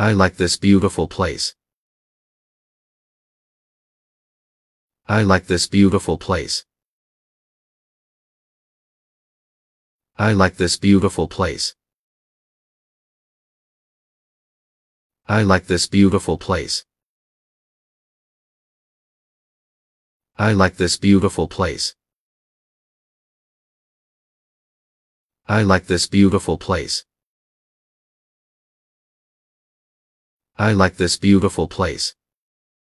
I like this beautiful place. I like this beautiful place. I like this beautiful place. I like this beautiful place. I like this beautiful place. I like this beautiful place. I like this beautiful place.